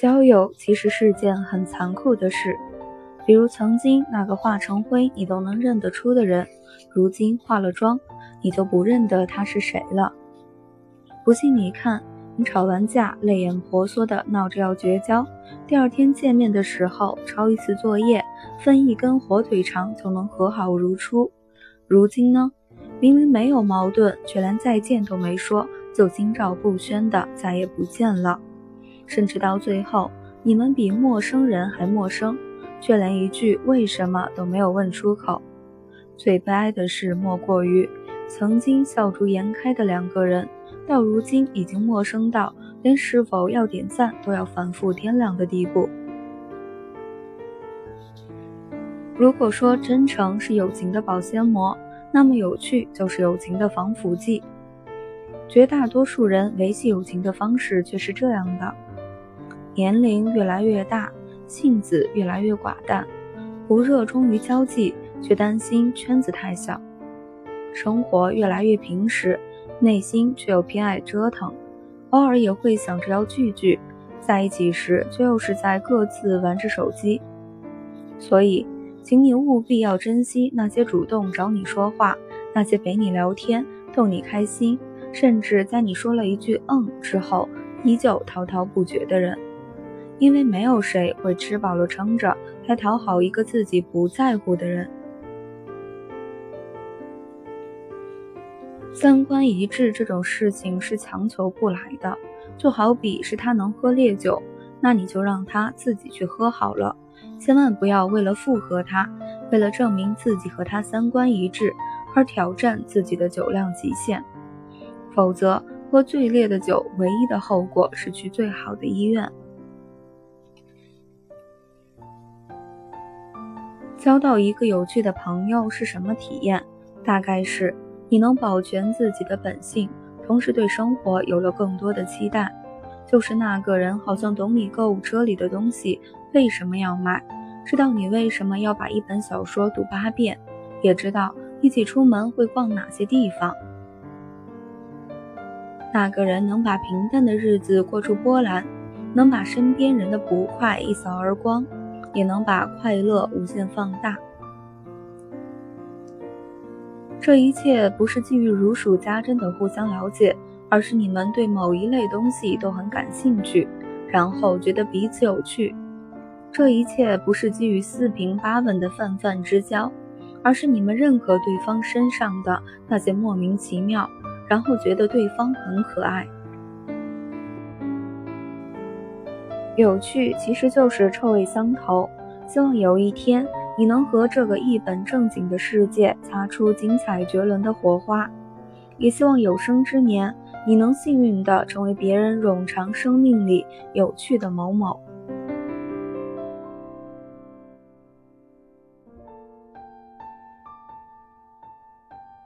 交友其实是件很残酷的事，比如曾经那个化成灰你都能认得出的人，如今化了妆，你就不认得他是谁了。不信你看，你吵完架，泪眼婆娑的闹着要绝交，第二天见面的时候，抄一次作业，分一根火腿肠就能和好如初。如今呢，明明没有矛盾，却连再见都没说，就心照不宣的再也不见了。甚至到最后，你们比陌生人还陌生，却连一句为什么都没有问出口。最悲哀的事莫过于，曾经笑逐颜开的两个人，到如今已经陌生到连是否要点赞都要反复掂量的地步。如果说真诚是友情的保鲜膜，那么有趣就是友情的防腐剂。绝大多数人维系友情的方式却是这样的。年龄越来越大，性子越来越寡淡，不热衷于交际，却担心圈子太小；生活越来越平实，内心却又偏爱折腾，偶尔也会想着要聚聚，在一起时却又是在各自玩着手机。所以，请你务必要珍惜那些主动找你说话、那些陪你聊天、逗你开心，甚至在你说了一句“嗯”之后，依旧滔滔不绝的人。因为没有谁会吃饱了撑着来讨好一个自己不在乎的人。三观一致这种事情是强求不来的，就好比是他能喝烈酒，那你就让他自己去喝好了，千万不要为了附和他，为了证明自己和他三观一致而挑战自己的酒量极限，否则喝最烈的酒，唯一的后果是去最好的医院。交到一个有趣的朋友是什么体验？大概是你能保全自己的本性，同时对生活有了更多的期待。就是那个人好像懂你购物车里的东西为什么要买，知道你为什么要把一本小说读八遍，也知道一起出门会逛哪些地方。那个人能把平淡的日子过出波澜，能把身边人的不快一扫而光。也能把快乐无限放大。这一切不是基于如数家珍的互相了解，而是你们对某一类东西都很感兴趣，然后觉得彼此有趣。这一切不是基于四平八稳的泛泛之交，而是你们认可对方身上的那些莫名其妙，然后觉得对方很可爱。有趣其实就是臭味相投。希望有一天你能和这个一本正经的世界擦出精彩绝伦的火花，也希望有生之年你能幸运地成为别人冗长生命里有趣的某某。